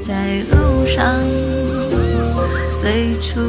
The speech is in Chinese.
在路上随处